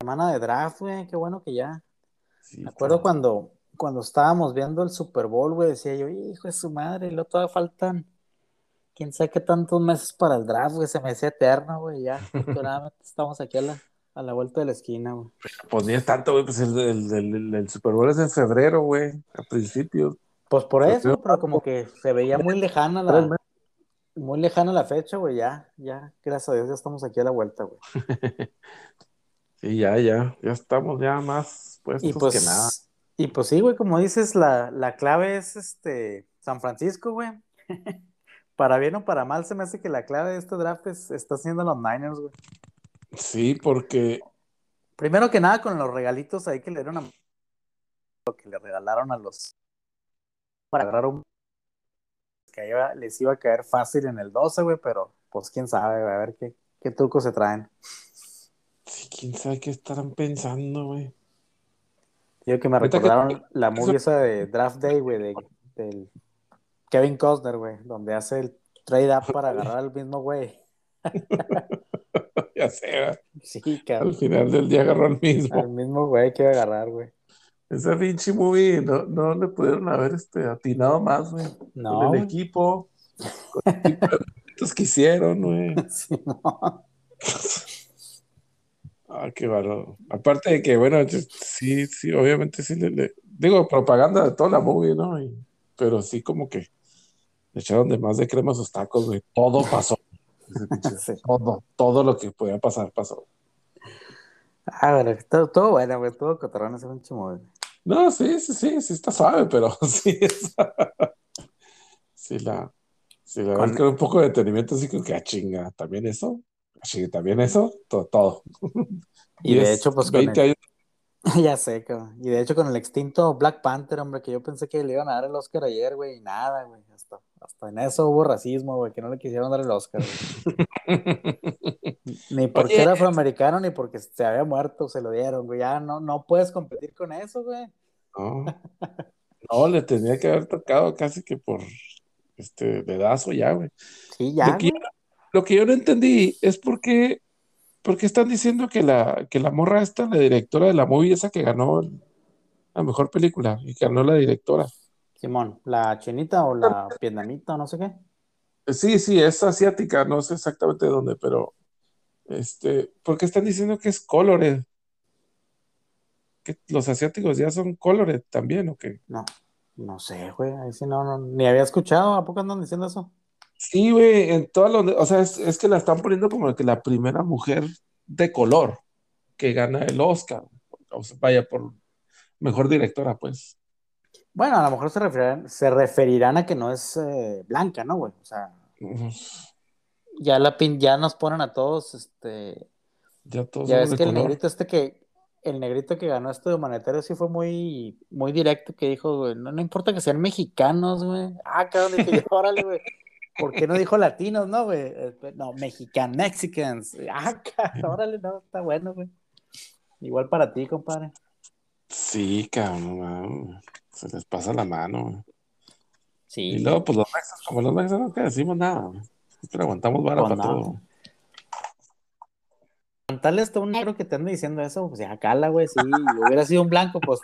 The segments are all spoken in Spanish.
semana de draft, güey, qué bueno que ya. Me acuerdo cuando, cuando estábamos viendo el Super Bowl, güey, decía yo, hijo de su madre, y luego todavía faltan quién sabe qué tantos meses para el draft, güey, se me decía eterno, güey, ya, estamos aquí a la, a la vuelta de la esquina, güey. Pues ni es tanto, güey, pues el, el, el, Super Bowl es en febrero, güey, a principios. Pues por eso, pero como que se veía muy lejana la, muy lejana la fecha, güey, ya, ya, gracias a Dios, ya estamos aquí a la vuelta, güey. sí, ya, ya, ya estamos ya más puestos pues, que nada. Y pues sí, güey, como dices, la, la clave es este San Francisco, güey. para bien o para mal, se me hace que la clave de este draft es, está siendo los Niners, güey. Sí, porque. Primero que nada, con los regalitos ahí que le dieron a. Lo que le regalaron a los. Para agarrar un. Que les iba a caer fácil en el 12, güey, pero pues quién sabe, güey, a ver qué, qué trucos se traen. Sí, quién sabe qué estarán pensando, güey. Digo que me recordaron la movie esa de Draft Day, güey, de, del Kevin Costner, güey, donde hace el trade up para agarrar al mismo güey. ya sé, Sí, cabrón. Al final del día agarró al mismo. Al mismo güey que iba a agarrar, güey. Esa pinche movie no, no le pudieron haber este, atinado más, güey. No. Con el equipo, con el equipo de que hicieron, güey. Sí, no. Ah, qué valor. Aparte de que, bueno, sí, sí, obviamente sí le, digo, propaganda de toda la movie, ¿no? pero sí como que le echaron de más de crema a sus tacos, güey. Todo pasó. Todo, todo lo que podía pasar, pasó. Ah, bueno, todo, todo bueno, güey. Todo cotorrón es un chimo, No, sí, sí, sí, sí está suave, pero sí es... sí la... Sí, la verdad que un poco de detenimiento, así que, ah, chinga, ¿también eso? Sí, también eso, todo. todo. Y, de hecho, pues 20 años Ya sé, cabrón. Y de hecho, con el extinto Black Panther, hombre, que yo pensé que le iban a dar el Oscar ayer, güey, y nada, güey. Hasta, hasta en eso hubo racismo, güey, que no le quisieron dar el Oscar. ni porque era afroamericano, ni porque se había muerto, se lo dieron, güey. Ya no, no puedes competir con eso, güey. No. no, le tenía que haber tocado casi que por este dedazo ya, güey. Sí, ya. lo que yo no entendí es por qué porque están diciendo que la, que la morra esta, la directora de la movie esa que ganó la mejor película y que ganó la directora. Simón, ¿la chinita o la vietnamita o no sé qué? Sí, sí, es asiática, no sé exactamente dónde, pero este, porque están diciendo que es colored. Que los asiáticos ya son colored también, ¿o qué? No, no sé, güey, ahí sí no, no, ni había escuchado, ¿a poco andan diciendo eso? Sí, güey, en todas los, o sea, es, que la están poniendo como que la primera mujer de color que gana el Oscar. O sea, vaya por mejor directora, pues. Bueno, a lo mejor se referirán, se referirán a que no es eh, blanca, ¿no, güey? O sea, ya la pin, ya nos ponen a todos, este. Ya todos. Ya ves que el negrito este que, el negrito que ganó esto de humanitario sí fue muy, muy directo, que dijo, güey, no, no importa que sean mexicanos, güey. Ah, cabrón, dije órale, güey. ¿Por qué no dijo latinos, no, güey? Pues, no, mexican, mexicans. Ah, cabrón, órale, no, está bueno, güey. Igual para ti, compadre. Sí, cabrón, se les pasa la mano. Sí. Y luego, pues los mexas, como los mexas no te decimos nada, pero aguantamos vara para todo. Contarle hasta un negro que te anda diciendo eso, pues ya cala, güey, si hubiera sido un blanco, pues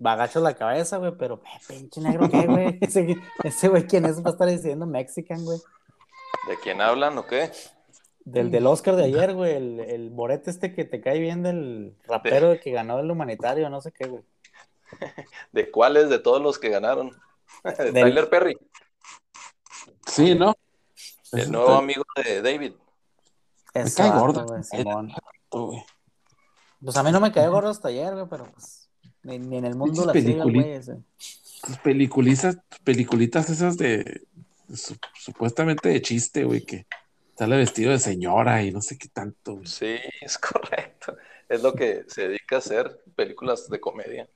bagacho la cabeza, güey, pero eh, pinche negro, ¿qué, güey? Ese, güey, ¿quién es? Va a estar diciendo Mexican, güey. ¿De quién hablan o qué? Del, del Oscar de ayer, güey, el, el morete este que te cae bien del rapero que ganó el humanitario, no sé qué, güey. ¿De cuáles de todos los que ganaron? ¿De Tyler Perry? Sí, ¿no? El nuevo amigo de David. me cae gordo. Güey, Simón. Pues a mí no me cae gordo hasta ayer, güey, pero pues ni, en el mundo la sigue güey ese. Peliculitas, peliculitas esas de supuestamente de chiste, güey, que sale vestido de señora y no sé qué tanto. Sí, es correcto. Es lo que se dedica a hacer, películas de comedia.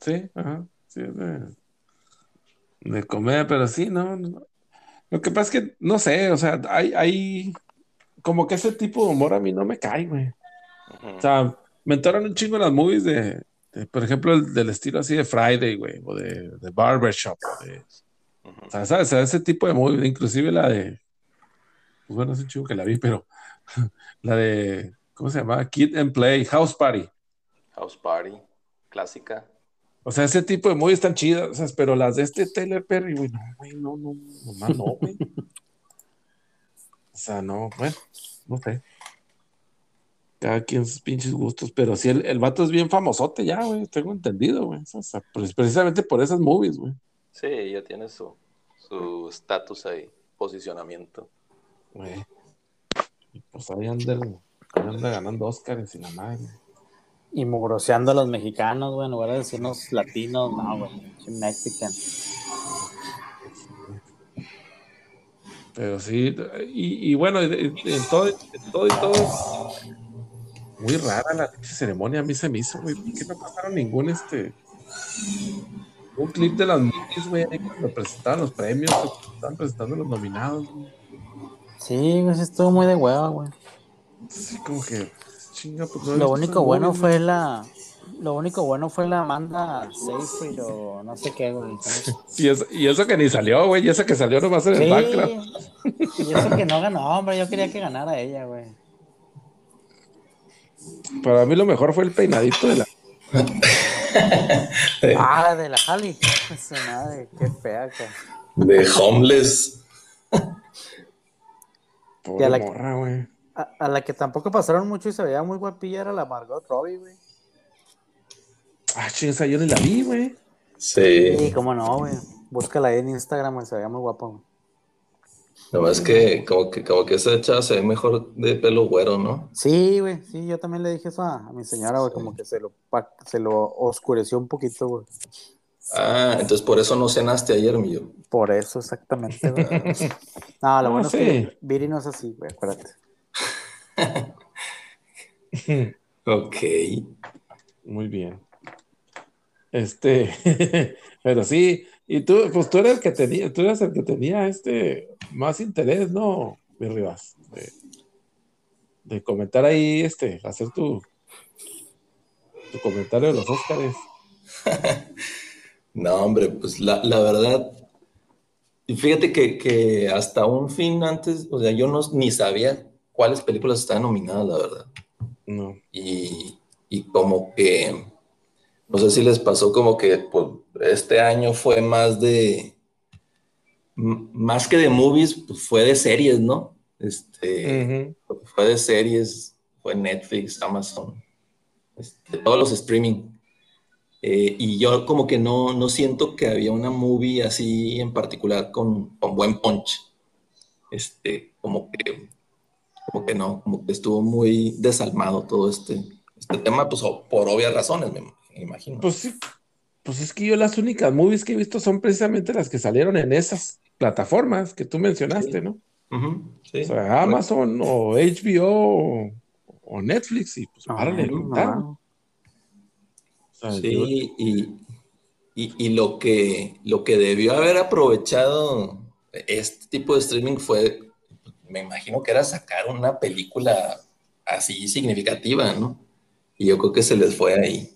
Sí, ajá. Sí, de, de comedia, pero sí, no, no, Lo que pasa es que, no sé, o sea, hay, hay como que ese tipo de humor a mí no me cae, güey. O sea, me entoran un chingo las movies de, por ejemplo, el, del estilo así de Friday, güey, o de, de Barbershop. O sea, ¿sabes? ese tipo de movies, inclusive la de, pues bueno, es un chingo que la vi, pero la de, ¿cómo se llama? Kid and Play, House Party. House Party, clásica. O sea, ese tipo de movies están chidas, o sea, pero las de este Taylor Perry, güey, no, güey, no, no, nomás no, güey. O sea, no, bueno, no sé. Cada quien sus pinches gustos, pero sí, el, el vato es bien famosote ya, güey, tengo entendido, güey. O sea, pues, precisamente por esas movies, güey. Sí, ya tiene su su estatus ahí, posicionamiento. Güey. Y pues ahí anda, el- ahí anda ganando Oscars y la madre. Y mugroseando a los mexicanos, güey, en lugar de decirnos latinos, no, güey, mexican. Pero sí, y, y bueno, en, en todo, en todo y todo muy rara la ceremonia, a mí se me hizo, güey, ¿por qué no pasaron ningún este un clip de las movies, güey, cuando presentaban los premios, estaban presentando los nominados, güey. Sí, sí estuvo muy de hueva, güey. Así como que, chinga, pues no Lo único bueno fue la. Lo único bueno fue la Amanda Seyfried o no sé qué, güey. Y eso, y eso que ni salió, güey, y eso que salió nomás en el Sí. background. Y eso que no ganó, hombre. Yo quería que ganara ella, güey. Para mí lo mejor fue el peinadito de la. Ah, de la Jali. Madre, qué fea, güey. De homeless. Pobre la- morra, güey. A, a la que tampoco pasaron mucho y se veía muy guapilla era la Margot Robbie, güey. Ah, ching, esa yo ni la vi, güey. Sí, Sí. cómo no, güey. Búscala ahí en Instagram, güey. Se veía muy guapa, güey. Nomás que como que como que esa chava se ve mejor de pelo güero, ¿no? Sí, güey. Sí, yo también le dije eso a, a mi señora, güey. Como que se lo, pa- se lo oscureció un poquito, güey. Ah, entonces por eso no cenaste ayer, mío. Por eso, exactamente, güey. No, lo Ah, bueno sí. es que Viri no es así, güey. Acuérdate. Ok. Muy bien. Este, pero sí, y tú, pues tú eres el que tenía, tú eres el que tenía este más interés, ¿no? Mi Rivas, de, de comentar ahí, este, hacer tu, tu comentario de los Óscares. No, hombre, pues la, la verdad. Y fíjate que, que hasta un fin antes, o sea, yo no ni sabía cuáles películas estaban nominadas, la verdad. No. Y, y como que, no sé si les pasó como que pues, este año fue más de, más que de movies, pues fue de series, ¿no? Este, fue de series, fue Netflix, Amazon, este, todos los streaming. Eh, y yo como que no, no siento que había una movie así en particular con, con buen punch. Este, como que, como que no, como que estuvo muy desalmado todo este, este tema, pues por obvias razones, me, me imagino. Pues sí, pues es que yo las únicas movies que he visto son precisamente las que salieron en esas plataformas que tú mencionaste, ¿no? Sí. O sea, Amazon o HBO o, o Netflix y pues No, párale, no, inventaron. no. O sea, yo- Sí, y, y- y lo que, lo que debió haber aprovechado este tipo de streaming fue, me imagino que era sacar una película así significativa, ¿no? Y yo creo que se les fue ahí.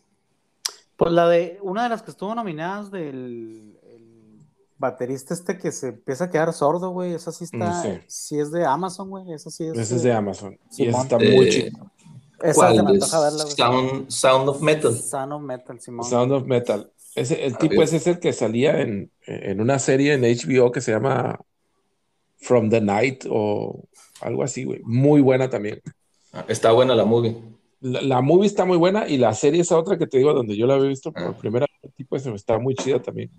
Pues la de, una de las que estuvo nominadas del el baterista este que se empieza a quedar sordo, güey, esa sí está, sí. sí es de Amazon, güey, esa sí es. Ese es de Amazon. Y Simón. está muy Eh, chido. Esa ¿Cuál? se me antoja verla, güey. Sound, Sound of Metal. Sound of Metal, Simón. Sound of Metal. Ese, el Ah, tipo bien. ese es el que salía en, en una serie en HBO que se llama From the Night o algo así, güey. Muy buena también. Está buena la movie. La, la movie está muy buena y la serie esa otra que te digo donde yo la había visto por Ah. primera vez, tipo ese está muy chida también.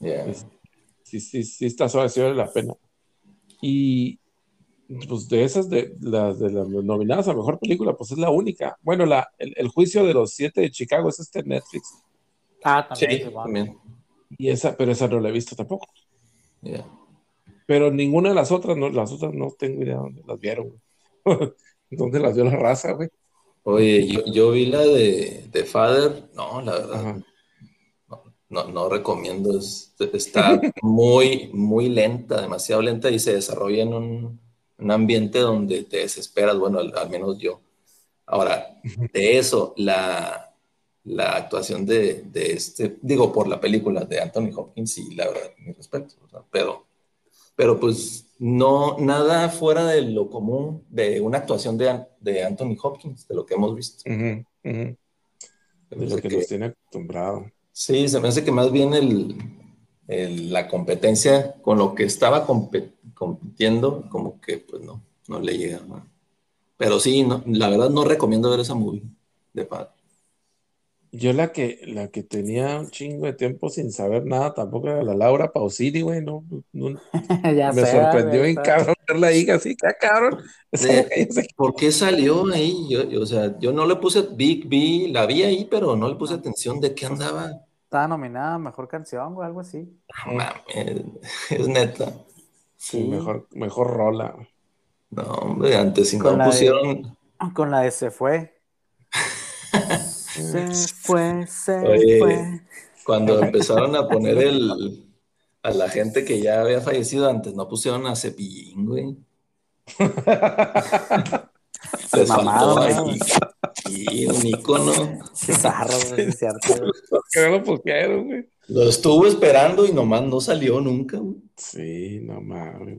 Yeah. Es- sí, sí, sí está suave, sí vale la pena. Y pues de esas, de las de las nominadas a mejor película, pues es la única. Bueno, la, el, el juicio de los siete de Chicago es este Netflix. Ah, Sí, también. También. Y esa, pero esa no la he visto tampoco. Yeah. Pero ninguna de las otras, no, las otras no tengo idea dónde las vieron. ¿Dónde las vio la raza, güey? Oye, yo, yo vi la de, de Father. No, la verdad. No, no, no recomiendo, es- está muy, muy lenta, demasiado lenta y se desarrolla en un, un ambiente donde te desesperas, bueno, al, al menos yo. Ahora, de eso, la, la actuación de, de este, digo, por la película de Anthony Hopkins, y la verdad, mi respeto, pero, pero pues no, nada fuera de lo común de una actuación de, de Anthony Hopkins, de lo que hemos visto. Se De lo que que- nos tiene acostumbrado. Sí, se me hace que más bien el, el- la competencia con lo que estaba compitiendo, como que pues no, no le llega. Pero sí, no, la verdad no recomiendo ver esa movie de padre. Yo la que, la que tenía un chingo de tiempo sin saber nada tampoco era la Laura Pausini, güey, no, no- ya me sorprendió bien cabrón verla ahí así, ¡ah, cabrón! ¿Por qué salió ahí? Yo, yo, o sea, yo no le puse, vi, vi, la vi ahí, pero no le puse atención de qué andaba. Estaba nominada a mejor canción o algo así. No mames, es neta. Sí, Sí. mejor, mejor rola. No, hombre, antes si no de- pusieron. Con la de Se fue. Se fue, se Oye. fue. Cuando empezaron a poner el a la gente que ya había fallecido antes, no pusieron a Cepillín, güey. Les mamaron, faltó ¿no? ahí. Sí, un ícono. Qué zarro, güey, es cierto. güey. Que no lo pusieron, güey. Lo estuvo esperando y nomás no salió nunca, güey. Sí, no mames.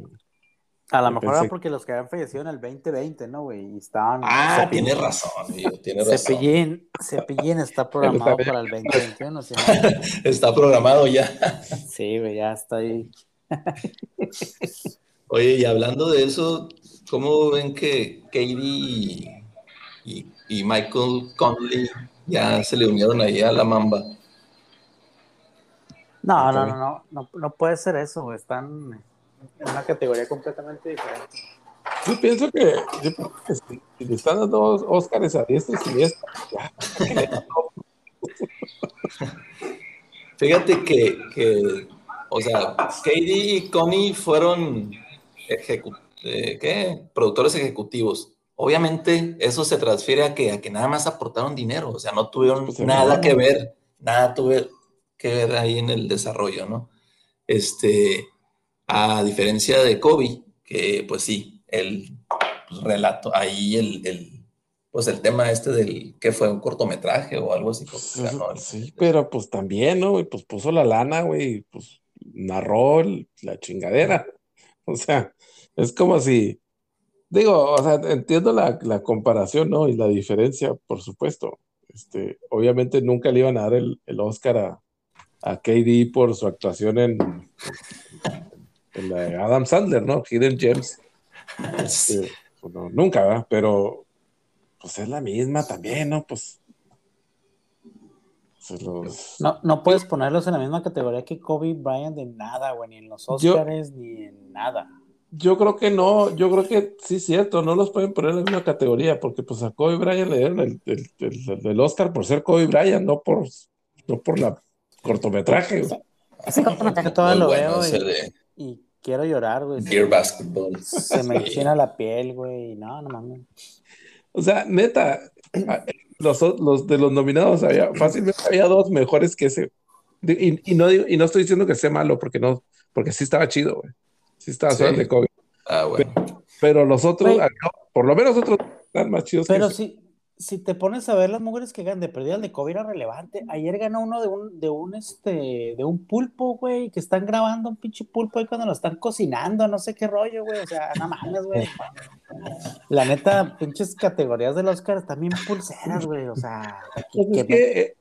A lo mejor pensé- era porque los que habían fallecido en el 2020, ¿no, güey? Y estaban. Ah, Cepillín- tiene razón, amigo, tiene razón. Cepillín, Cepillín está programado para el 2021, ¿sí? Está programado ya. Sí, güey, ya está ahí. Oye, y hablando de eso, ¿cómo ven que Katie y, y Michael Conley ya se le unieron ahí a la mamba? No, no, no, no, no, no puede ser eso, güey. Están una categoría completamente diferente. Yo pienso que, yo pienso que si, si le están dando Óscares a diestra y siniestra, ya, Fíjate que, que, o sea, Katie y Connie fueron ejecu- eh, ¿qué? productores ejecutivos. Obviamente eso se transfiere a que, a que nada más aportaron dinero, o sea, no tuvieron Pues, nada que ver, nada tuve que ver ahí en el desarrollo, ¿no? Este, a diferencia de Kobe, que pues sí, el pues, relato, ahí el, el, pues el tema este del que fue un cortometraje o algo así. pues, porque ganó el- sí, pero pues también, ¿no? güey? Pues puso la lana, güey, y, pues narró el- la chingadera. O sea, es como si, digo, o sea, entiendo la, la comparación, ¿no? Y la diferencia, por supuesto. Este, obviamente nunca le iban a dar el, el Oscar a, a KD por su actuación en la de Adam Sandler, ¿no? Hidden Gems. Este, pues, nunca, ¿verdad? Pero pues es la misma también, ¿no? Pues los- No, no puedes ponerlos en la misma categoría que Kobe Bryant de nada, güey, ni en los Yo- Oscars, ni en nada. Yo creo que no, yo creo que sí es cierto, no los pueden poner en la misma categoría, porque pues a Kobe Bryant le dieron el, el- el- el Oscar por ser Kobe Bryant, no por, no por la cortometraje. güey. Ese cortometraje todavía Muy lo bueno veo ese y, de y quiero llorar, güey. Dear Basketball. Se me Sí. enchina la piel, güey. y No, no mames. O sea, neta, los, los de los nominados había, fácilmente había dos mejores que ese. Y, y no, digo- y no estoy diciendo que sea malo, porque no, porque sí estaba chido, güey. Sí estaba Sí. de Kobe. Ah, bueno. Pero los otros, por lo menos otros están más chidos que Pero ese. si, si te pones a ver las mujeres que ganan de perdida, el de Kobe era relevante. Ayer ganó uno de un, de un, este, de un pulpo, güey, que están grabando un pinche pulpo ahí cuando lo están cocinando, no sé qué rollo, güey. O sea, no mames, güey. La neta, pinches categorías del Oscar están bien pulseras, güey. O sea, Pues que- es que eh,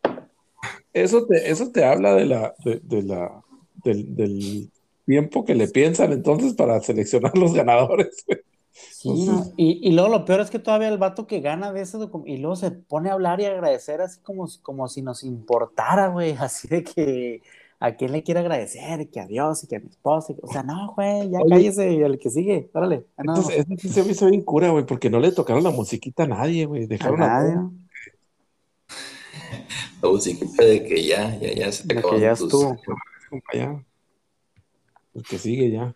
eso te, eso te habla de la, de, de la, del, del tiempo que le piensan entonces para seleccionar los ganadores. güey. Sí, no, Y, y luego lo peor es que todavía el vato que gana de ese documento, y luego se pone a hablar y agradecer así como, si- como si nos importara, güey, así de que a quién le quiere agradecer, que a Dios y que a mi esposa, y- o sea, no, güey, ya Oye. cállese y el que sigue, órale. No, Entonces, eso sí se me hizo bien cura, güey, porque no le tocaron la musiquita a nadie, güey. Dejaron a nadie, La musiquita de que ya, ya, ya se te de que ya tus- estuvo. El que sigue ya.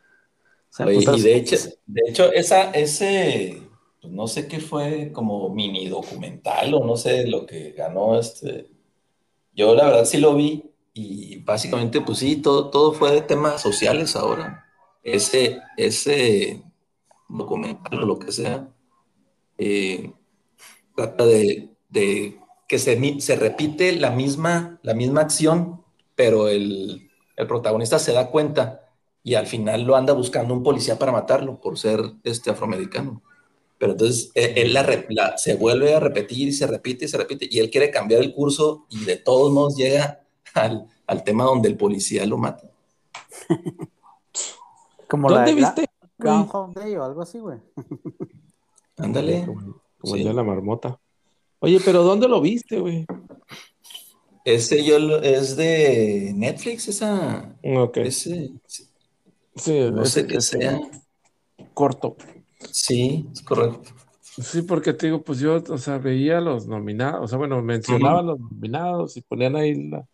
O sea, Oye, y de hecho, de hecho, esa, ese, pues, no sé qué fue, como mini documental o no sé lo que ganó este. Yo la verdad sí lo vi y básicamente, pues sí, todo, todo fue de temas sociales ahora. Ese, ese documental o lo que sea, eh, trata de, de que se, se repite la misma, la misma acción, pero el, el protagonista se da cuenta y al final lo anda buscando un policía para matarlo por ser este afroamericano. Pero entonces eh, él la, la- se vuelve a repetir y se repite y se repite y él quiere cambiar el curso y de todos modos llega al, al tema donde el policía lo mata. Como la ¿Dónde de Gra- viste? Groundhog Day o algo así, güey. Ándale. Como, como Sí. el de la marmota. Oye, pero ¿dónde lo viste, güey? Ese yo lo- es de Netflix, esa. Ok. Ese, Sí, no ese- sé qué sea. corto. Sí, es correcto. Sí, porque te digo, pues yo, o sea, veía los nominados, o sea, bueno, mencionaban los nominados y ponían ahí la,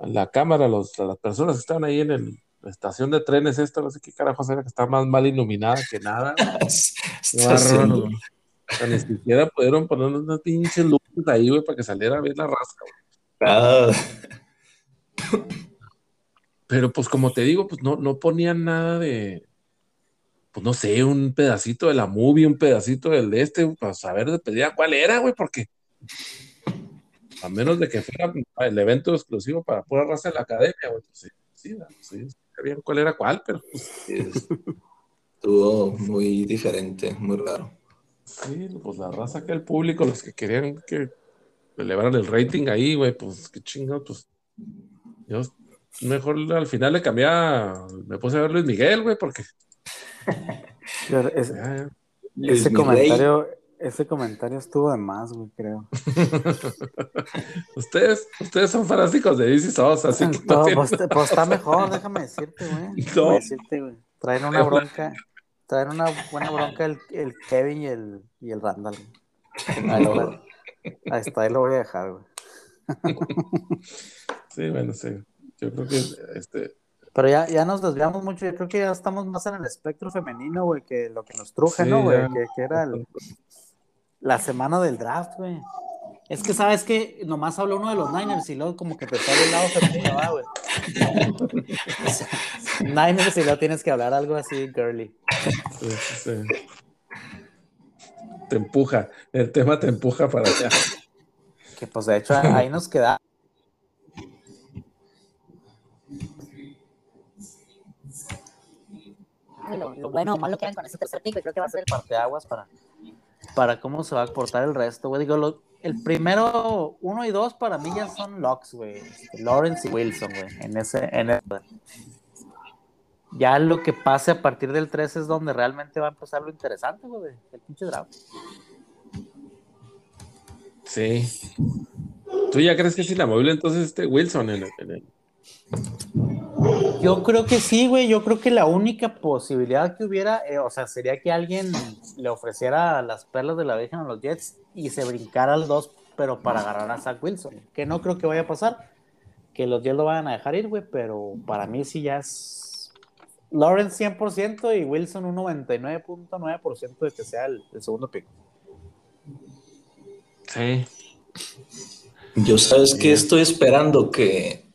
la cámara los, a las personas que estaban ahí en el- la estación de trenes esta, no sé qué carajos era, que estaba más mal iluminada que nada. Está bárbaro, ni siquiera pudieron poner unas pinches luces ahí, güey, para que saliera a ver la raza, güey. Ah, Pero pues como te digo, pues no, no ponían nada de, pues no sé, un pedacito de la movie, un pedacito del de este, para saber de pedida cuál era, güey, porque a menos de que fuera el evento exclusivo para pura raza de la academia, güey, pues sí, sí, sí, sabían cuál era cuál, pero pues, es- Estuvo muy diferente, muy raro. sí, pues la raza que el público, los que querían que elevaran el rating ahí, güey, pues qué chingado, pues yo mejor al final le cambiaba, me puse a ver Luis Miguel, güey, porque Pero es- ya, ya. Luis ese Miguel. comentario, ese comentario estuvo de más, güey, creo. Ustedes, ustedes son fanáticos de DC Sos, así que no tienen- pues, pues está mejor, déjame decirte, güey. Déjame No. decirte, güey. Traen una bronca, traen una buena bronca el, el Kevin y el, y el Randall. güey. Ahí, lo voy- ahí está, ahí lo voy a dejar, güey. Sí, bueno, sí. Yo creo que este, Pero ya, ya nos desviamos mucho, yo creo que ya estamos más en el espectro femenino, güey, que lo que nos truje, Sí, ¿no, güey? Que, que era el- la semana del draft, güey. Es que, ¿sabes que Nomás habló uno de los Niners y luego como que te sale el lado femenino, ¿va, güey. O sea, Niners y luego tienes que hablar algo así, girly. sí, sí, te empuja, el tema te empuja para allá. Que pues de hecho ahí nos queda. Lo, lo bueno o malo que hagan con ese tercer pick, y creo que va a ser el parteaguas para, para cómo se va a portar el resto, güey. Digo, lo- el primero, uno y dos para mí ya son locks, güey. Este, Lawrence y Wilson, güey. En ese, en ese- Ya lo que pase a partir del 3 es donde realmente va a empezar lo interesante, güey. El pinche draft. Sí. ¿Tú ya crees que es inamovible entonces este Wilson en el, en el- Yo creo que sí, güey. Yo creo que la única posibilidad que hubiera, eh, o sea, sería que alguien le ofreciera las perlas de la Virgen a los Jets y se brincara al 2, pero para agarrar a Zach Wilson. Que no creo que vaya a pasar. Que los Jets lo vayan a dejar ir, güey. Pero para mí sí ya es Lawrence 100% y Wilson un 99.9% de que sea el, el segundo pick. Sí. Yo sabes que estoy esperando que,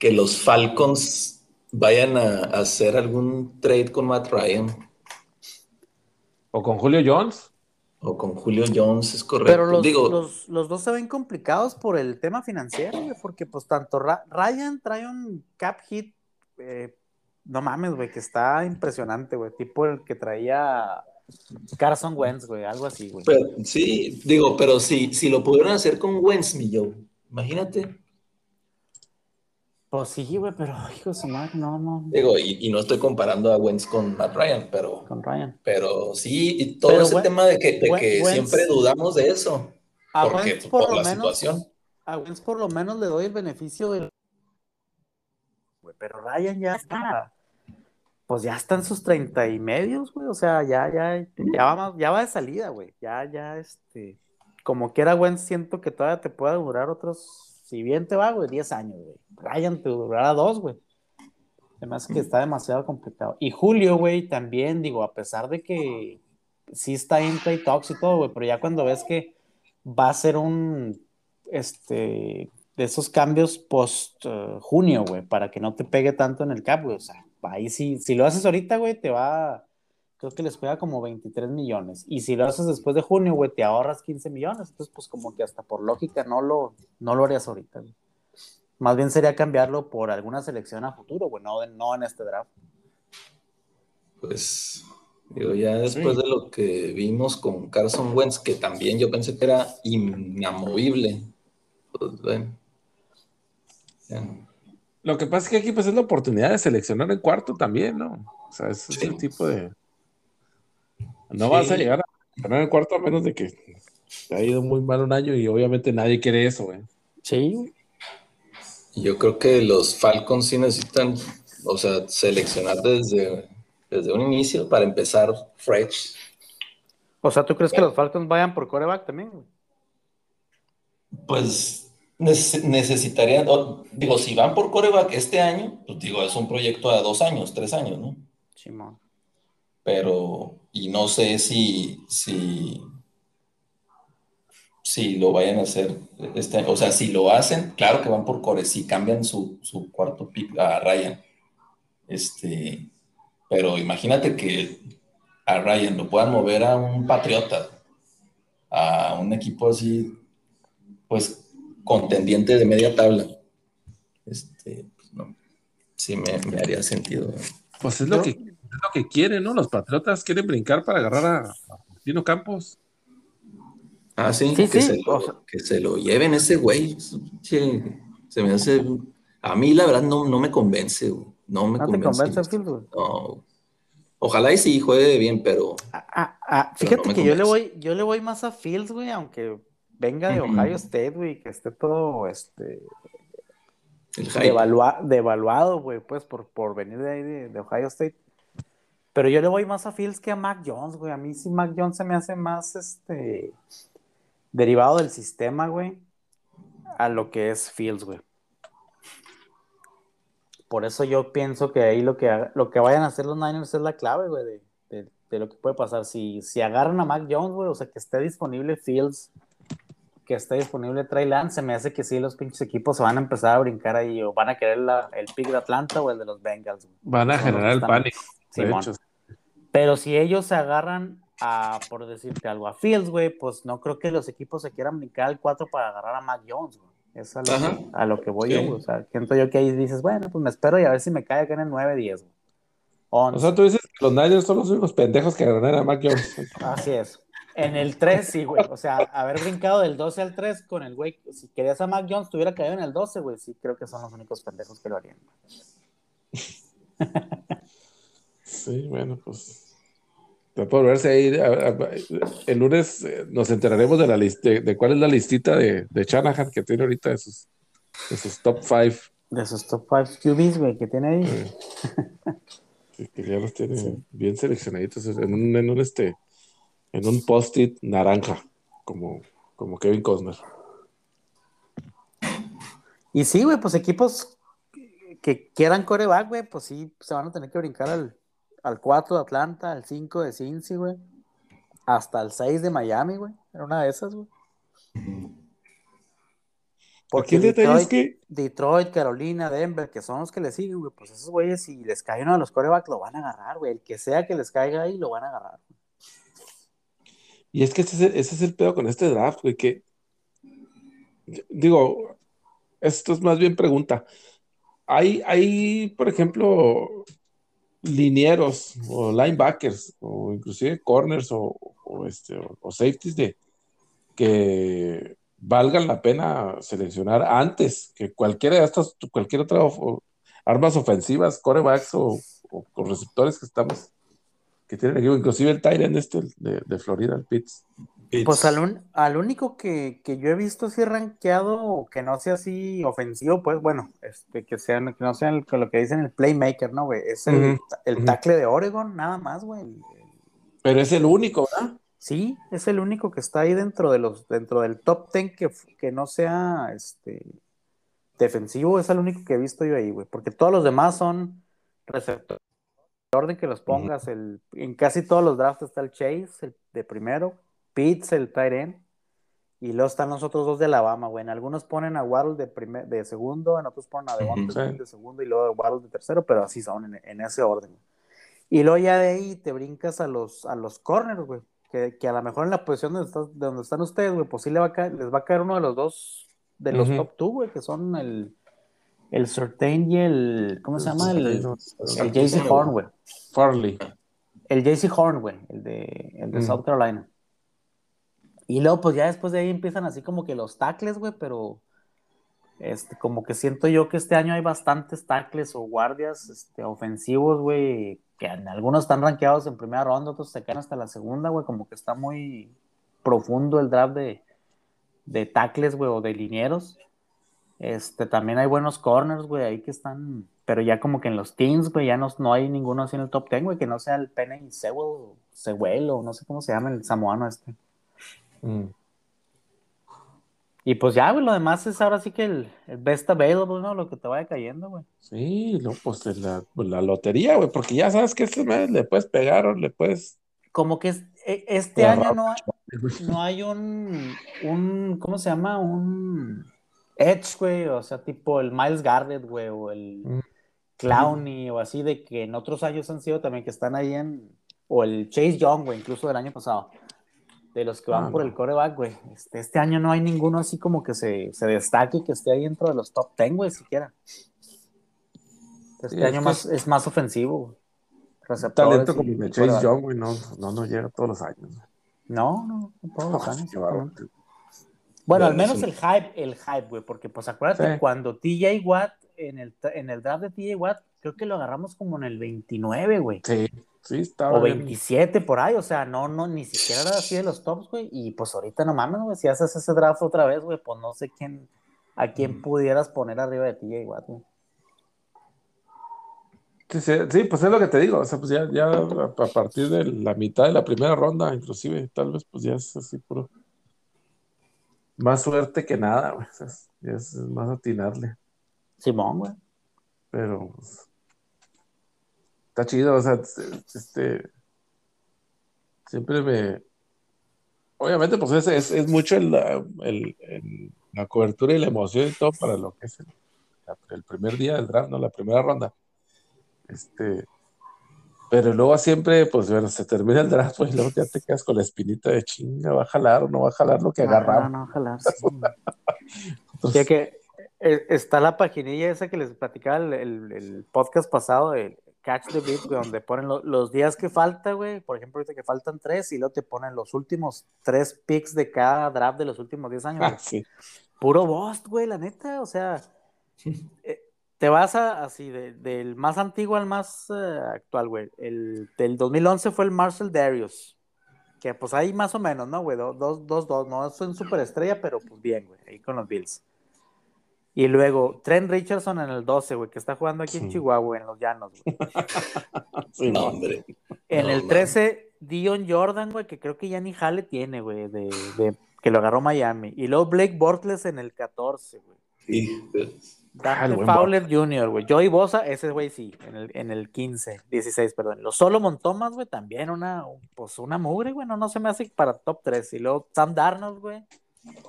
que los Falcons vayan a, a hacer algún trade con Matt Ryan O con Julio Jones. o con Julio Jones, es correcto. Pero los, Digo, los, los dos se ven complicados por el tema financiero, güey, porque pues tanto Ra- Ryan trae un cap hit, eh, no mames, güey, que está impresionante, güey, tipo el que traía Carson Wentz, güey, algo así, güey. pero- sí, digo, pero si, si lo pudieron hacer con Wentz, mi Joe, imagínate. Pues sí, güey, pero hijo de su madre, no, no, Digo, y, y no estoy comparando a Wentz con Matt Ryan, pero, con Ryan. pero sí, y todo Pero ese tema de que, de siempre dudamos de eso. A Porque Wentz por por lo la menos, situación. a Wentz por lo menos le doy el beneficio del... Güey, pero Ryan ya está, pues ya está en sus treinta y medios, güey, o sea, ya, ya, ya va, ya va de salida, güey, ya, ya, este, como quiera Wentz, siento que todavía te puede durar otros, si bien te va, güey, 10 años, güey, Ryan te durará dos, güey, además que está demasiado complicado, y Julio, güey, también, digo, a pesar de que sí está en Talks y todo, güey, pero ya cuando ves que va a ser un, este, de esos cambios post junio, güey, para que no te pegue tanto en el cap, güey. O sea, ahí sí, si lo haces ahorita, güey, te va, creo que les pega como 23 millones. Y si lo haces después de junio, güey, te ahorras 15 millones. Entonces, pues como que hasta por lógica no lo, no lo harías ahorita, güey. Más bien sería cambiarlo por alguna selección a futuro, güey, no, no en este draft. Pues Digo, ya después Sí. de lo que vimos con Carson Wentz, que también yo pensé que era inamovible. Pues bueno. Ya. Lo que pasa es que aquí pues es la oportunidad de seleccionar en cuarto también, ¿no? O sea, es Sí. el tipo de... No Sí. vas a llegar a seleccionar en cuarto a menos de que te ha ido muy mal un año y obviamente nadie quiere eso, güey. Sí, Yo creo que los Falcons sí necesitan, o sea, seleccionar desde, desde un inicio para empezar fresh. O sea, ¿tú crees que los Falcons vayan por coreback también? güey? Pues nece- necesitarían, o, digo, si van por coreback este año, pues digo, es un proyecto a dos años, tres años, ¿no? Simón. Pero, y no sé si, si, si lo vayan a hacer este. O sea, si lo hacen, claro que van por core, si cambian su, su cuarto pick a Ryan. Este, pero imagínate que a Ryan lo puedan mover a un Patriota, a un equipo así, pues contendiente de media tabla. Este, pues, no, sí me, me haría sentido. Pues es lo, que, es lo que quieren, ¿no? Los Patriotas quieren brincar para agarrar a, Dino Campos. Ah, sí, Sí, que, sí, se lo, que se lo lleven ese güey. Se me hace. A mí, la verdad, no, no me convence, güey. No me ¿No te convence. convence Fields, güey? No. Ojalá y sí juegue bien, pero. Ah, ah, ah, Pero fíjate no que yo le convence. voy, yo le voy más a Fields, güey, aunque venga de. Ohio State, güey, que esté todo este El hype. devalua- devaluado, güey, pues por, por venir de ahí de, de Ohio State. Pero yo le voy más a Fields que a Mac Jones, güey. A mí sí Mac Jones se me hace más este derivado del sistema, güey, a lo que es Fields, güey. Por eso yo pienso que ahí lo que, lo que vayan a hacer los Niners es la clave, güey, de, de- de lo que puede pasar. Si, si agarran a Mac Jones, güey, o sea, que esté disponible Fields, que esté disponible Trey Lance, se me hace que sí, los pinches equipos se van a empezar a brincar ahí, o van a querer la- el pick de Atlanta o el de los Bengals. güey. Van a Son generar el pánico. Simón. hecho, Pero si ellos se agarran a, por decirte algo, a Fields, güey, pues no creo que los equipos se quieran brincar al 4 para agarrar a Mac Jones, güey. Es a lo, que, a lo que voy Sí. yo, güey. O sea, siento yo que ahí dices, bueno, pues me espero y a ver si me cae acá en el 9-10, güey. 11. O sea, tú dices que los Niners son los únicos pendejos que agarran a Mac Jones. Así es. En el 3, sí, güey. O sea, haber brincado del 12 al 3 con el güey, si querías a Mac Jones, te hubiera caído en el 12, güey. Sí, creo que son los únicos pendejos que lo harían. Sí, bueno, pues. Está por verse ahí. a- a- El lunes eh, nos enteraremos de la lista, de, de cuál es la listita de, de Shanahan que tiene ahorita de sus, de sus top 5. De esos top 5 QBs, güey, que tiene ahí. Que, que ya los tiene bien seleccionaditos en un, en un este en un post-it naranja, como, como Kevin Costner. Y sí, güey, pues equipos que quieran coreback, güey, pues sí, se van a tener que brincar al, al 4 de Atlanta, al 5 de Cincy, güey. Hasta el 6 de Miami, güey. Era una de esas, güey. Aquí el detalle es que Detroit, Carolina, Denver, que son los que le siguen, güey, pues esos güeyes, si les cae uno de los corebacks, lo van a agarrar, güey. El que sea que les caiga ahí, lo van a agarrar. Y es que ese es el, ese es el pedo con este draft, güey, que digo, esto es más bien pregunta. Hay, hay, por ejemplo, linieros o linebackers o inclusive corners o, este, o, safeties de que valgan la pena seleccionar antes que cualquiera de estas, cualquier otra armas ofensivas, corebacks o, o- o receptores que estamos, que tienen equipo, inclusive el Tyrant este de, de Florida, el Pitts. Pues al, un- al único que, que yo he visto así rankeado, que no sea así ofensivo, pues bueno, este, que, sea, que no sea el- lo que dicen el playmaker, ¿no, güey? Es el, el tackle de Oregon, nada más, güey. Pero es el único, ¿verdad? Sí, es el único que está ahí dentro de los, dentro del top 10 que, que no sea este defensivo, es el único que he visto yo ahí, güey. Porque todos los demás son receptores. El orden que los pongas, el, en casi todos los drafts está el Chase, el de primero, Pitts, el tight end, y luego están los otros dos de Alabama, güey. En algunos ponen a Waddle de, primer, de segundo, en otros ponen a Devonta. Smith de segundo y luego a Waddle de tercero, pero así son en, en ese orden. Y luego ya de ahí te brincas a los, a los corners, güey. Que, que a lo mejor en la posición donde, estás- de donde están ustedes, güey, pues sí le va a caer- les va a caer uno de los dos de los top two, güey, que son el, el Surtain y el. ¿Cómo se llama? El, el JC Horn, güey. Farley. el JC Horn, güey, el de, el de Mm. South Carolina. Y luego, pues ya después de ahí empiezan así como que los tackles, güey, pero este, como que siento yo que este año hay bastantes tackles o guardias este, ofensivos, güey, que algunos están rankeados en primera ronda, otros se quedan hasta la segunda, güey, como que está muy profundo el draft de, de tackles, güey, o de linieros. Este, también hay buenos corners, güey, ahí que están, pero ya como que en los teams, güey, ya no, no hay ninguno así en el top 10, güey, que no sea el Penny Sewell, Sewell, o no sé cómo se llama el samoano este. Mm. Y pues ya, güey, lo demás es ahora sí que el, el best available, ¿no? Lo que te vaya cayendo, güey. Sí, no, pues es la, pues, la lotería, güey, porque ya sabes que este mes le puedes pegar o le puedes Como que es- e- este año no hay, no hay un, un, ¿cómo se llama? Un Edge, güey, o sea, tipo el Miles Garrett, güey, o el Mm. Clowney, o así de que en otros años han sido también que están ahí en, o el Chase Young, güey, incluso del año pasado, de los que van Ah, por no. el coreback, güey. Este, este año no hay ninguno así como que se, se destaque, que esté ahí dentro de los top 10, güey, siquiera. Este Sí, es año que más, es más ofensivo, talento como de Chase quarterback. Young, güey, no, no nos llega todos los años. güey. No, no, no todos los años. Bueno, al menos sí. el hype, el hype, güey, porque pues acuérdate Sí. cuando TJ Watt, en el, en el draft de TJ Watt, creo que lo agarramos como en el 29, güey, Sí, sí, estaba o bien. 27 por ahí, o sea, no, no, ni siquiera era así de los tops, güey, y pues ahorita no mames, güey, si haces ese draft otra vez, güey, pues no sé quién, a quién Mm. pudieras poner arriba de TJ Watt, güey. Sí, sí, sí, pues es lo que te digo, o sea, pues ya, ya a partir de la mitad de la primera ronda, inclusive, tal vez, pues ya es así puro. Más suerte que nada, güey, o sea, es, es más atinarle, Simón, güey. pero pues, está chido, o sea, este, siempre me, obviamente, pues es, es, es mucho el, el- el- la cobertura y la emoción y todo para lo que es el, el primer día del draft, ¿no? La primera ronda. Este, pero luego siempre, pues bueno, se termina el draft, pues, y luego ya te quedas con la espinita de chinga, va a jalar o no va a jalar lo que agarramos. No, no, ojalá. sí. Sí, que eh, está la paginilla esa que les platicaba el, el- el podcast pasado, el Catch the Beat, güey, donde ponen lo- los días que falta, güey. Por ejemplo, ahorita que faltan tres y luego te ponen los últimos tres picks de cada draft de los últimos 10 años. Ah, sí. Puro Bost, güey, la neta. O sea, eh, te vas a, así, de- del más antiguo al más eh, actual, güey. El del 2011 fue el Marcel Darius. Que pues ahí más o menos, ¿no, güey? Do- Dos, dos, dos. No es un superestrella, pero pues bien, güey. Ahí con los Bills. Y luego Trent Richardson en el 12, güey, que está jugando aquí en Sí. Chihuahua, en los llanos, güey. Sí, No, hombre. En No, el man. 13, Dion Jordan, güey, que creo que ya ni jale tiene, güey, de, de- que lo agarró Miami. Y luego Blake Bortles en el 14, güey. Sí, Ah, el Dante buen Fowler Jr., güey. Joey Bosa, ese güey sí, en el, en el 15, 16, perdón. Los Solomon Thomas, güey, también una, pues una mugre, güey, no, no se me hace para top 3. Y luego Sam Darnold, güey,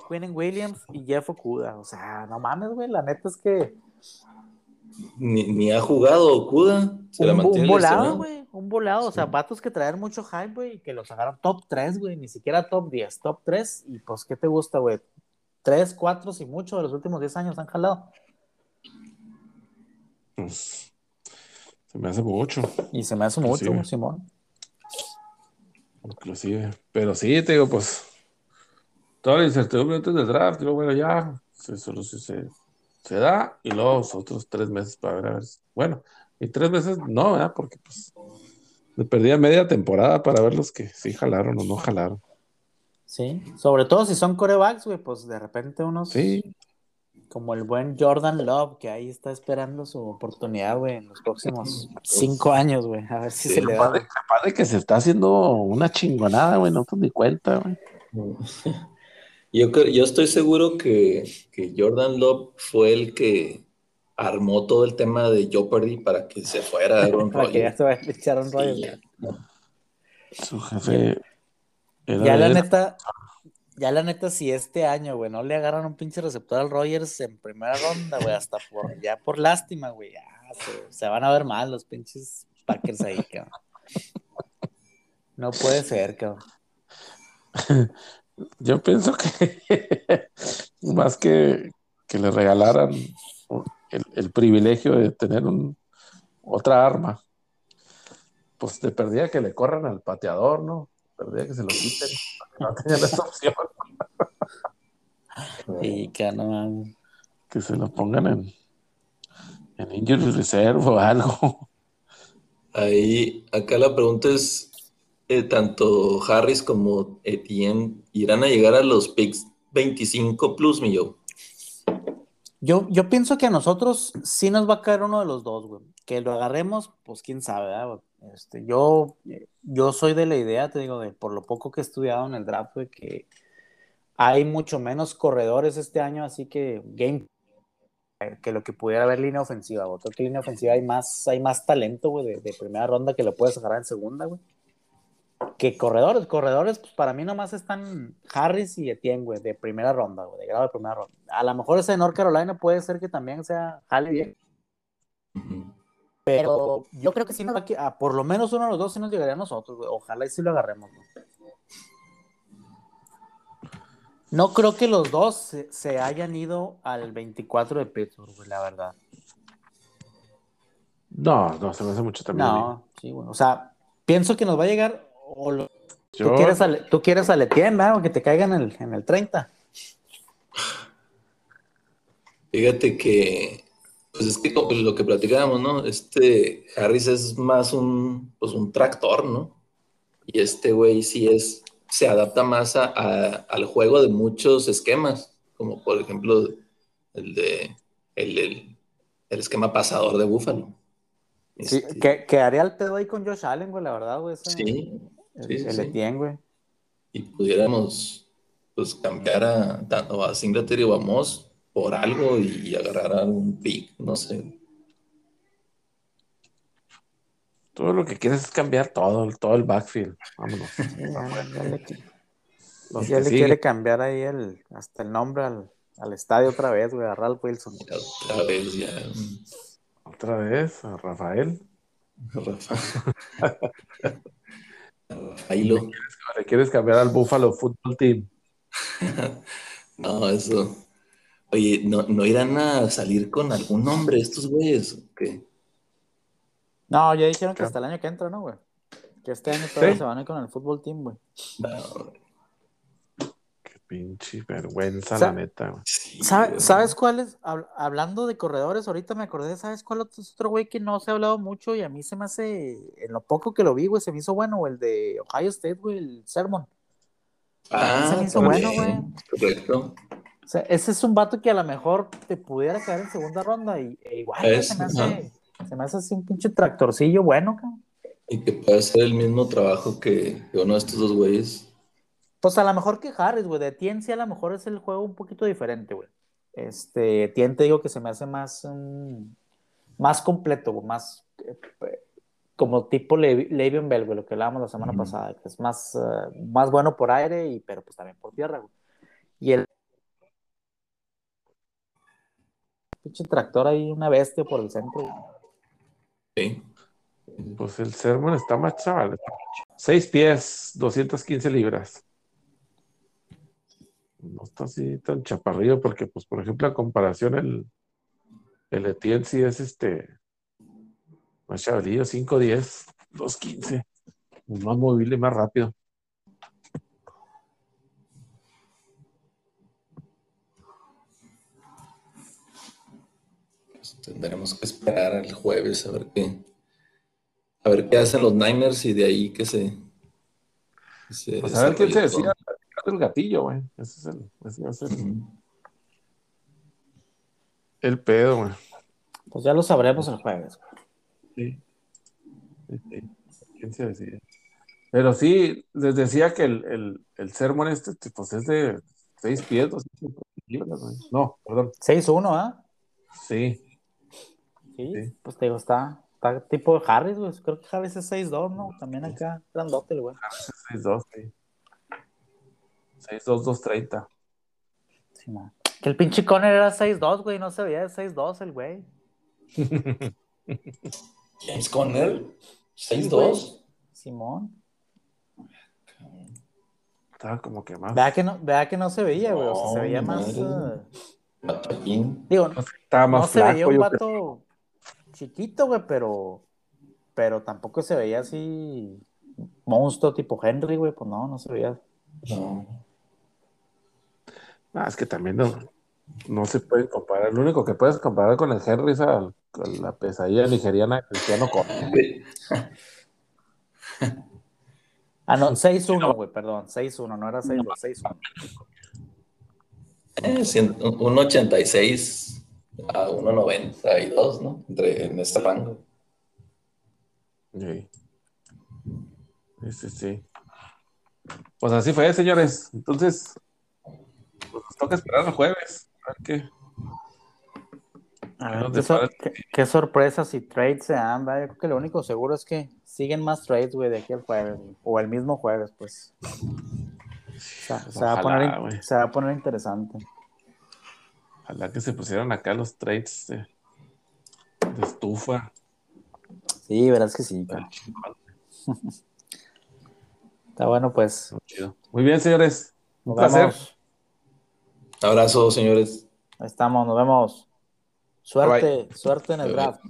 Quinnen Williams y Jeff Okuda. O sea, no mames, güey, la neta es que Ni, ni ha jugado Okuda. Se la un, un mantiene volado, lesionado. güey, un volado. O sea, vatos que traen mucho hype, güey, y que los agarran top 3, güey, ni siquiera top 10, top 3. Y pues, ¿qué te gusta, güey? 3, 4 y mucho de los últimos 10 años han jalado. Pues, se me hace mucho, Y se me hace mucho. Simón. inclusive. Pero sí, te digo, pues, toda la incertidumbre antes del draft, y luego, bueno, ya, se, solo se, se, se da, y luego los otros tres meses para ver, a ver. si- Bueno, y tres meses no, ¿verdad? Porque, pues, me perdía media temporada para ver los que sí jalaron o no jalaron. Sí, sobre todo si son corebacks, güey, pues de repente unos Sí, como el buen Jordan Love, que ahí está esperando su oportunidad, güey, en los próximos cinco años, güey, a ver si Sí, se le da. Capaz de, capaz de que se está haciendo una chingonada, güey, no pues ni cuenta, güey. Yo, yo estoy seguro que, que Jordan Love fue el que armó todo el tema de Jeopardy para que se fuera Aaron Para que ya Rodgers. se vaya a echar un Sí, rollo. ya. Su jefe era Ya la neta, ya la neta, si este año, güey, no le agarran un pinche receptor al Rogers en primera ronda, güey, hasta por, ya por lástima, güey, ya se, se van a ver mal los pinches Packers ahí, cabrón. No puede ser, cabrón. Yo pienso que más que, que le regalaran el, el privilegio de tener un, otra arma, pues te perdía que le corran al pateador, ¿no? Perdía que se lo quiten. No tenían esa opción. Y que no. Que se lo pongan en, en Injury Reserve o algo. Ahí, acá la pregunta es, eh, tanto Harris como Etienne irán a llegar a los picks 25 plus, mi yo. Yo, pienso que a nosotros sí nos va a caer uno de los dos, güey. Que lo agarremos, pues quién sabe, ¿verdad? Este, yo, yo soy de la idea, te digo, de por lo poco que he estudiado en el draft, güey, que hay mucho menos corredores este año, así que game que lo que pudiera haber línea ofensiva, güey. Creo que línea ofensiva hay más, hay más talento, güey, de, de primera ronda que lo puedes agarrar en segunda, güey. Que corredores, corredores, pues para mí nomás están Harris y Etienne, güey, de primera ronda, güey, de grado de primera ronda. A lo mejor ese de North Carolina puede ser que también sea bien, Ujú. pero yo creo que sí nos va a, que- a por lo menos uno de los dos sí nos llegaría a nosotros, güey. Ojalá y sí lo agarremos, güey. No creo que los dos se, se hayan ido al 24 de Pittsburgh, güey, la verdad. No, no, se me hace mucho también. No, sí, güey. O sea, pienso que nos va a llegar. O lo- Yo, tú quieres al, tú quieres al Etienne, ¿verdad? O que te caiga en el, en el 30. Fíjate que, pues es que como lo que platicábamos, ¿no? Este Harris es más un, pues un tractor, ¿no? Y este güey sí es, se adapta más a, a- al juego de muchos esquemas, como por ejemplo el de, el, el- el esquema pasador de Búfalo. Sí, Este, que, quedaría al pedo ahí con Josh Allen, güey, la verdad, güey. ese- sí, el, sí, el sí. Etienne, güey. y pudiéramos pues cambiar a, tanto a Singletary o a Moss por algo y agarrar a un pick, no sé. todo lo que quieres es cambiar todo, todo el backfield. Vámonos. Sí, ya, ya le, ya siguen. quiere cambiar ahí el, hasta el nombre al, al estadio otra vez, güey, a Ralph Wilson. Otra vez ya. Otra vez, a Rafael. Rafailo. Le quieres cambiar al Buffalo Football Team. No, eso. Oye, ¿no, no irán a salir con algún nombre estos güeyes? ¿O qué? No, ya dijeron que hasta el año que entra, ¿no, güey? Que este año todavía Sí. se van a ir con el fútbol team, güey. No, pinche vergüenza, la neta. güey. sí, ¿Sabe- güey. ¿Sabes cuál es? Hab- hablando de corredores, ahorita me acordé, ¿sabes cuál otro, es otro güey que no se ha hablado mucho y a mí se me hace, en lo poco que lo vi, güey, se me hizo bueno, güey, el de Ohio State, güey, el Sermon. Ah, se me hizo también, bueno, Correcto. O sea, ese es un vato que a lo mejor te pudiera caer en segunda ronda y e igual Es, se me hace, se me hace así un pinche tractorcillo bueno, cabrón. Y que puede hacer el mismo trabajo que uno de estos dos güeyes. Pues a lo mejor que Harris, güey. De Tien sí a lo mejor es el juego un poquito diferente, güey. Este, Tien te digo que se me hace más, mm, más completo, güey, más eh, como tipo Le- Le'Veon Bell, güey, lo que hablábamos la semana pasada, que es más, eh, más bueno por aire, y, pero pues también por tierra, güey. Y el pinche tractor ahí, una bestia por el centro, güey. Sí. Pues el Sermon está más chaval. Seis pies, 215 libras. No está así tan chaparrillo porque, pues, por ejemplo, a comparación el, el Etienne sí es este más chavalillo, 5'10, 2'15. Más móvil y más rápido. Pues tendremos que esperar al jueves a ver qué. A ver qué hacen los Niners y de ahí que se. que se Pues a ver quién se desarrolle decía el gatillo, güey. Ese es el, ese es el, el pedo, güey. Pues ya lo sabremos el jueves. Sí. Sí, sí. ¿Quién se decide? Pero sí, les decía que el, el, el sermón este, pues es de seis pies, 250 libras, güey. No, perdón. 6-1, ¿ah? Sí. Sí, Sí. pues te digo, está, está tipo de Harris, güey. Creo que Harris es 6-2, ¿no? También acá, grandote, el güey. 6'2, sí. 6'2, 230. Sí, man. Que el pinche Conner era 6'2, güey. No se veía de 6'2 el güey. James Conner, Sí, 6'2. güey. Simón. Estaba como que más. Vea que no, vea que no se veía, güey. O sea, se No, veía más. Machín. digo, Estaba más no se veía flaco, un yo vato chiquito, güey, pero. pero tampoco se veía así monstruo tipo Henry, güey, pues no, no se veía. No. Ah, es que también no, no se puede comparar. Lo único que puedes comparar con el Henry es al- con la pesadilla nigeriana de Cristiano Corte. Ah, no, 6-1, güey, perdón, 6-1, no era 6-2, 6-1. Eh, cien- un 86 a 1.92, ¿no? Entre, en este rango. Sí. Sí, sí, sí. Pues así fue, señores. Entonces, pues nos toca esperar el jueves. A ver qué. A ¿Qué ver, qué, sor- depara? qué- qué sorpresas y trades se dan, ¿verdad? Yo creo que lo único seguro es que siguen más trades, güey, de aquí al jueves, o el mismo jueves, pues. O sea, se, va a poner, se va a poner interesante. Ojalá que se pusieran acá los trades de, de estufa. Sí, verás que sí. Está bueno, pues. Muy bien, señores. Nos Un placer. Abrazo, señores. Ahí estamos, nos vemos. Suerte, suerte en el Bye. draft.